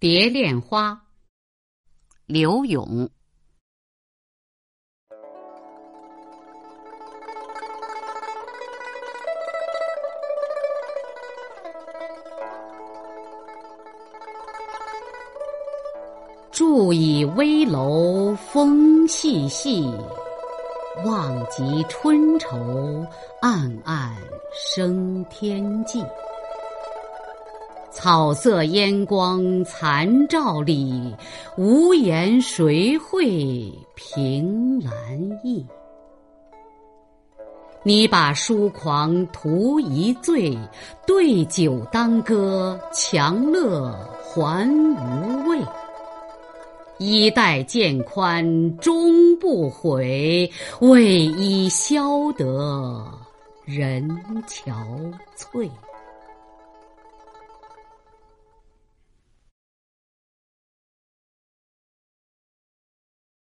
蝶恋花，柳永。住倚危楼风细细，望极春愁暗暗生天际。草色烟光残照里，无言谁会凭栏意？你把疏狂图一醉，对酒当歌，强乐还无味。衣带渐宽终不悔，为伊消得人憔悴。